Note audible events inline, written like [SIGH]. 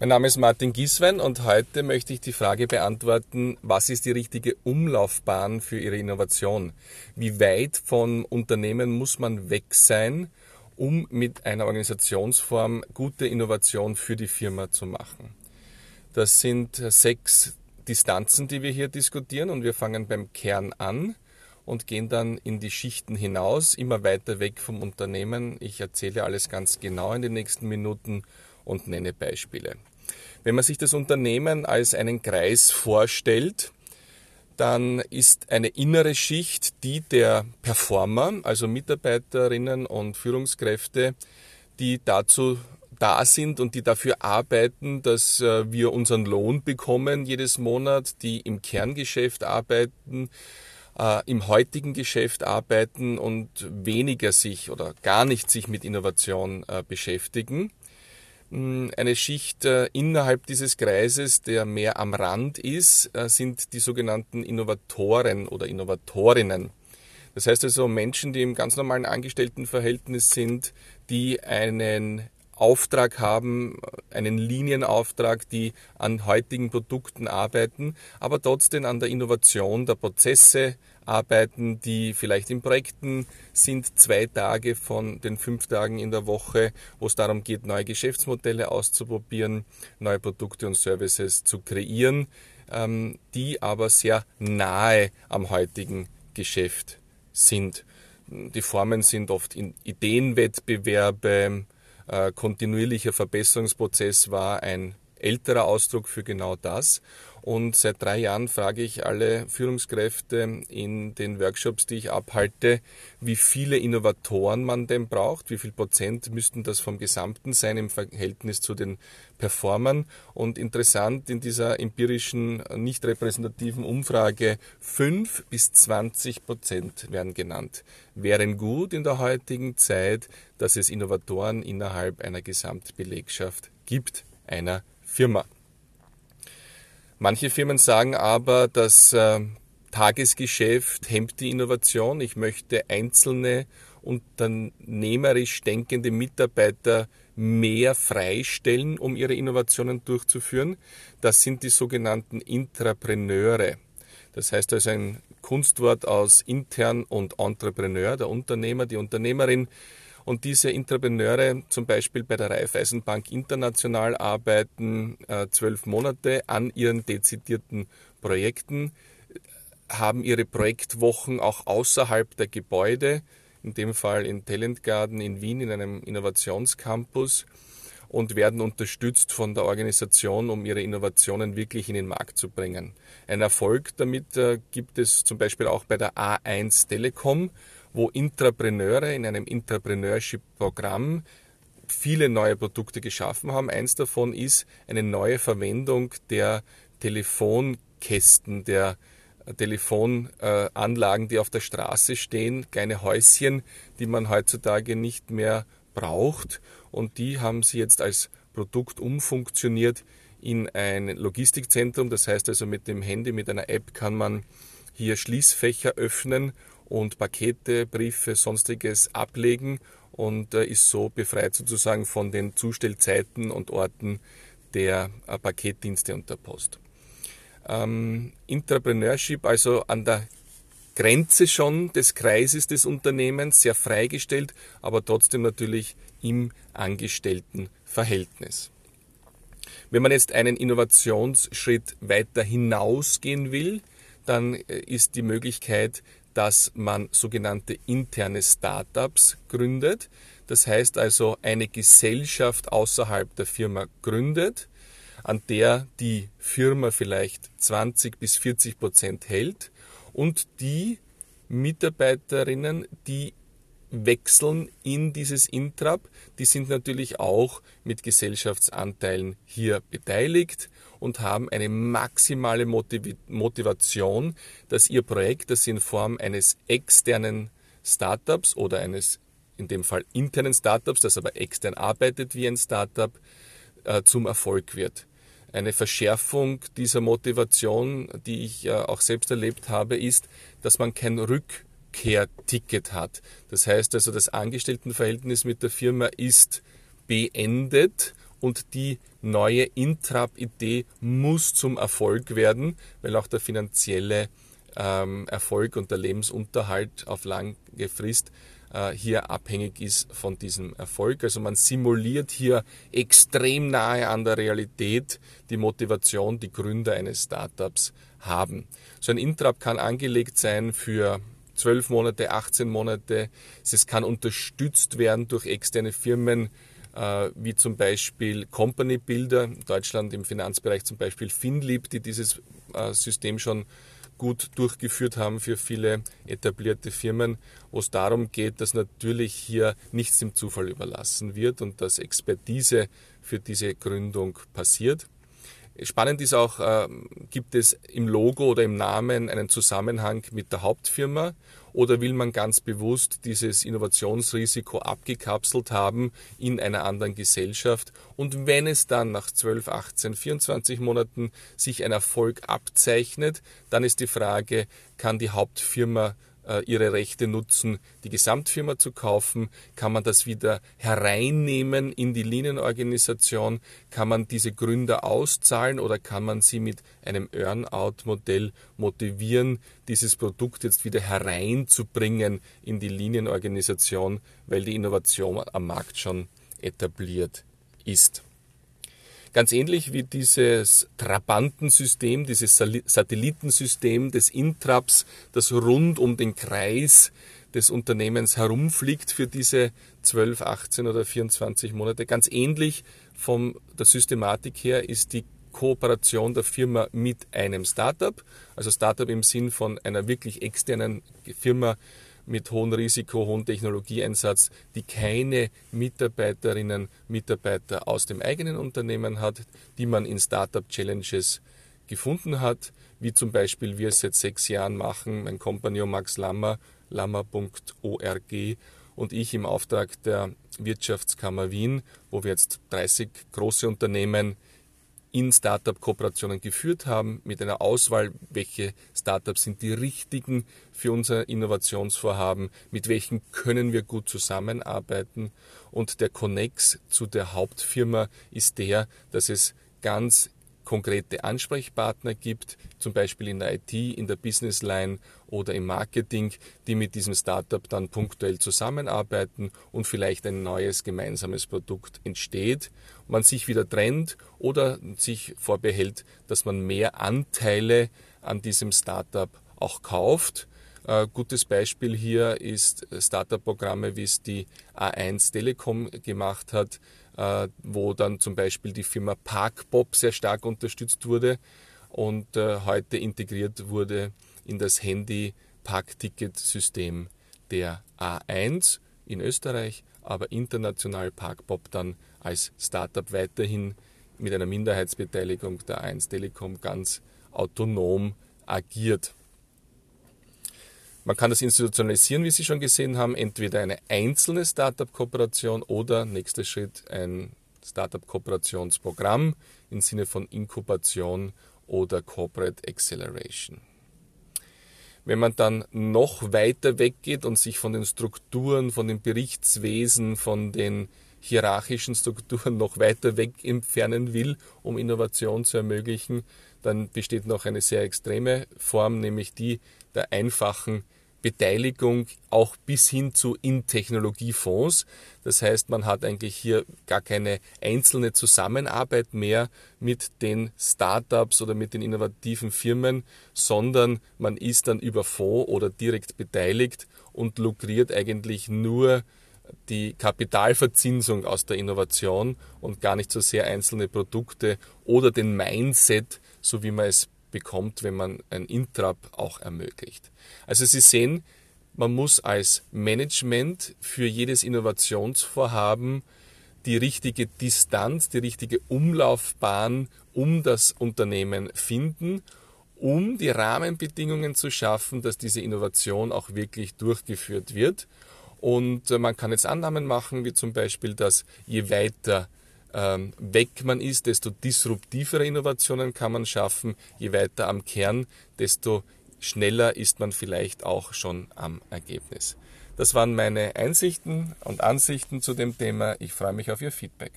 Mein Name ist Martin Gieswein und heute möchte ich die Frage beantworten, was ist die richtige Umlaufbahn für Ihre Innovation? Wie weit von Unternehmen muss man weg sein, um mit einer Organisationsform gute Innovation für die Firma zu machen? Das sind sechs Distanzen, die wir hier diskutieren und wir fangen beim Kern an und gehen dann in die Schichten hinaus, immer weiter weg vom Unternehmen. Ich erzähle alles ganz genau in den nächsten Minuten und nenne Beispiele. Wenn man sich das Unternehmen als einen Kreis vorstellt, dann ist eine innere Schicht die der Performer, also Mitarbeiterinnen und Führungskräfte, die dazu da sind und die dafür arbeiten, dass äh, wir unseren Lohn bekommen jedes Monat, die im Kerngeschäft arbeiten, äh, im heutigen Geschäft arbeiten und weniger sich oder gar nicht sich mit Innovation äh, beschäftigen. Hm, eine Schicht äh, innerhalb dieses Kreises, der mehr am Rand ist, äh, sind die sogenannten Innovatoren oder Innovatorinnen. Das heißt also Menschen, die im ganz normalen Angestelltenverhältnis sind, die einen Auftrag haben, einen Linienauftrag, die an heutigen Produkten arbeiten, aber trotzdem an der Innovation der Prozesse arbeiten, die vielleicht in Projekten sind, zwei Tage von den fünf Tagen in der Woche, wo es darum geht, neue Geschäftsmodelle auszuprobieren, neue Produkte und Services zu kreieren, ähm, die aber sehr nahe am heutigen Geschäft sind. Die Formen sind oft in Ideenwettbewerbe, kontinuierlicher Verbesserungsprozess war ein älterer Ausdruck für genau das. Und seit drei Jahren frage ich alle Führungskräfte in den Workshops, die ich abhalte, wie viele Innovatoren man denn braucht, wie viel Prozent müssten das vom Gesamten sein im Verhältnis zu den Performern. Und interessant in dieser empirischen, nicht repräsentativen Umfrage, fünf bis zwanzig Prozent werden genannt. Wären gut in der heutigen Zeit, dass es Innovatoren innerhalb einer Gesamtbelegschaft gibt, einer Firma. Manche Firmen sagen aber, das äh, Tagesgeschäft hemmt die Innovation. Ich möchte einzelne unternehmerisch denkende Mitarbeiter mehr freistellen, um ihre Innovationen durchzuführen. Das sind die sogenannten Intrapreneure. Das heißt also ein Kunstwort aus intern und Entrepreneur, der Unternehmer, die Unternehmerin und diese Intrapreneure zum Beispiel bei der Raiffeisenbank international arbeiten äh, zwölf Monate an ihren dezidierten Projekten, haben ihre Projektwochen auch außerhalb der Gebäude, in dem Fall in Talent Garden in Wien in einem Innovationscampus und werden unterstützt von der Organisation, um ihre Innovationen wirklich in den Markt zu bringen. Ein Erfolg damit äh, gibt es zum Beispiel auch bei der A1 Telekom, wo Intrapreneure in einem Intrapreneurship-Programm viele neue Produkte geschaffen haben. Eins davon ist eine neue Verwendung der Telefonkästen, der Telefonanlagen, die auf der Straße stehen, kleine Häuschen, die man heutzutage nicht mehr braucht. Und die haben sie jetzt als Produkt umfunktioniert in ein Logistikzentrum. Das heißt also mit dem Handy, mit einer App kann man hier Schließfächer öffnen und Pakete, Briefe, sonstiges ablegen und äh, ist so befreit sozusagen von den Zustellzeiten und Orten der äh, Paketdienste und der Post. Ähm, Entrepreneurship, also an der Grenze schon des Kreises des Unternehmens, sehr freigestellt, aber trotzdem natürlich im Angestelltenverhältnis. Wenn man jetzt einen Innovationsschritt weiter hinausgehen will, dann äh, ist die Möglichkeit, dass man sogenannte interne Startups gründet. Das heißt also eine Gesellschaft außerhalb der Firma gründet, an der die Firma vielleicht 20 bis 40 Prozent hält und die Mitarbeiterinnen, die wechseln in dieses Intrap, die sind natürlich auch mit Gesellschaftsanteilen hier beteiligt und haben eine maximale Motivation, dass ihr Projekt, das sie in Form eines externen Startups oder eines in dem Fall internen Startups, das aber extern arbeitet wie ein Startup, äh, zum Erfolg wird. Eine Verschärfung dieser Motivation, die ich äh, auch selbst erlebt habe, ist, dass man kein Rückkehrticket hat. Das heißt also, das Angestelltenverhältnis mit der Firma ist beendet und die neue Intrap-Idee muss zum Erfolg werden, weil auch der finanzielle ähm, Erfolg und der Lebensunterhalt auf lange Frist äh, hier abhängig ist von diesem Erfolg. Also man simuliert hier extrem nahe an der Realität die Motivation, die Gründer eines Startups haben. So ein Intrap kann angelegt sein für 12 Monate, 18 Monate. Es kann unterstützt werden durch externe Firmen, äh, wie zum Beispiel Company Builder, in Deutschland im Finanzbereich zum Beispiel Finlib, die dieses äh, System schon gut durchgeführt haben für viele etablierte Firmen, wo es darum geht, dass natürlich hier nichts dem Zufall überlassen wird und dass Expertise für diese Gründung passiert. Spannend ist auch, äh, gibt es im Logo oder im Namen einen Zusammenhang mit der Hauptfirma oder will man ganz bewusst dieses Innovationsrisiko abgekapselt haben in einer anderen Gesellschaft? Und wenn es dann nach 12, 18, 24 Monaten sich ein Erfolg abzeichnet, dann ist die Frage, kann die Hauptfirma ihre Rechte nutzen, die Gesamtfirma zu kaufen? Kann man das wieder hereinnehmen in die Linienorganisation? Kann man diese Gründer auszahlen oder kann man sie mit einem Earn-out-Modell motivieren, dieses Produkt jetzt wieder hereinzubringen in die Linienorganisation, weil die Innovation am Markt schon etabliert ist? Ganz ähnlich wie dieses Trabantensystem, dieses Satellitensystem des Intraps, das rund um den Kreis des Unternehmens herumfliegt für diese 12, 18 oder 24 Monate. Ganz ähnlich von der Systematik her ist die Kooperation der Firma mit einem Startup, also Startup im Sinn von einer wirklich externen Firma, mit hohem Risiko, hohem Technologieeinsatz, die keine Mitarbeiterinnen, Mitarbeiter aus dem eigenen Unternehmen hat, die man in Startup Challenges gefunden hat, wie zum Beispiel wir es seit sechs Jahren machen, mein Kompagnon Max Lammer, lammer.org und ich im Auftrag der Wirtschaftskammer Wien, wo wir jetzt 30 große Unternehmen in Startup-Kooperationen geführt haben, mit einer Auswahl, welche Startups sind die richtigen für unser Innovationsvorhaben, mit welchen können wir gut zusammenarbeiten. Und der Connex zu der Hauptfirma ist der, dass es ganz konkrete Ansprechpartner gibt, zum Beispiel in der IT, in der Businessline oder im Marketing, die mit diesem Startup dann punktuell zusammenarbeiten und vielleicht ein neues gemeinsames Produkt entsteht, man sich wieder trennt oder sich vorbehält, dass man mehr Anteile an diesem Startup auch kauft. Äh, gutes Beispiel hier ist Startup-Programme, wie es die A1 Telekom gemacht hat, äh, wo dann zum Beispiel die Firma Parkpop sehr stark unterstützt wurde und äh, heute integriert wurde in das Handy-Parkticket-System der A1 in Österreich, aber international Parkpop dann als Startup weiterhin mit einer Minderheitsbeteiligung der A1 Telekom ganz autonom agiert. Man kann das institutionalisieren, wie Sie schon gesehen haben, entweder eine einzelne Startup-Kooperation oder nächster Schritt ein Startup-Kooperationsprogramm im Sinne von Inkubation oder Corporate Acceleration. Wenn man dann noch weiter weggeht und sich von den Strukturen, von den Berichtswesen, von den hierarchischen Strukturen [LAUGHS] noch weiter weg entfernen will, um Innovation zu ermöglichen, dann besteht noch eine sehr extreme Form, nämlich die der einfachen Beteiligung auch bis hin zu in Technologiefonds. Das heißt, man hat eigentlich hier gar keine einzelne Zusammenarbeit mehr mit den Startups oder mit den innovativen Firmen, sondern man ist dann über Fonds oder direkt beteiligt und lukriert eigentlich nur die Kapitalverzinsung aus der Innovation und gar nicht so sehr einzelne Produkte oder den Mindset, so wie man es bekommt, wenn man ein Intrap auch ermöglicht. Also Sie sehen, man muss als Management für jedes Innovationsvorhaben die richtige Distanz, die richtige Umlaufbahn um das Unternehmen finden, um die Rahmenbedingungen zu schaffen, dass diese Innovation auch wirklich durchgeführt wird. Und äh, man kann jetzt Annahmen machen, wie zum Beispiel, dass je weiter weg man ist, desto disruptivere Innovationen kann man schaffen. Je weiter am Kern, desto schneller ist man vielleicht auch schon am Ergebnis. Das waren meine Einsichten und Ansichten zu dem Thema. Ich freue mich auf Ihr Feedback.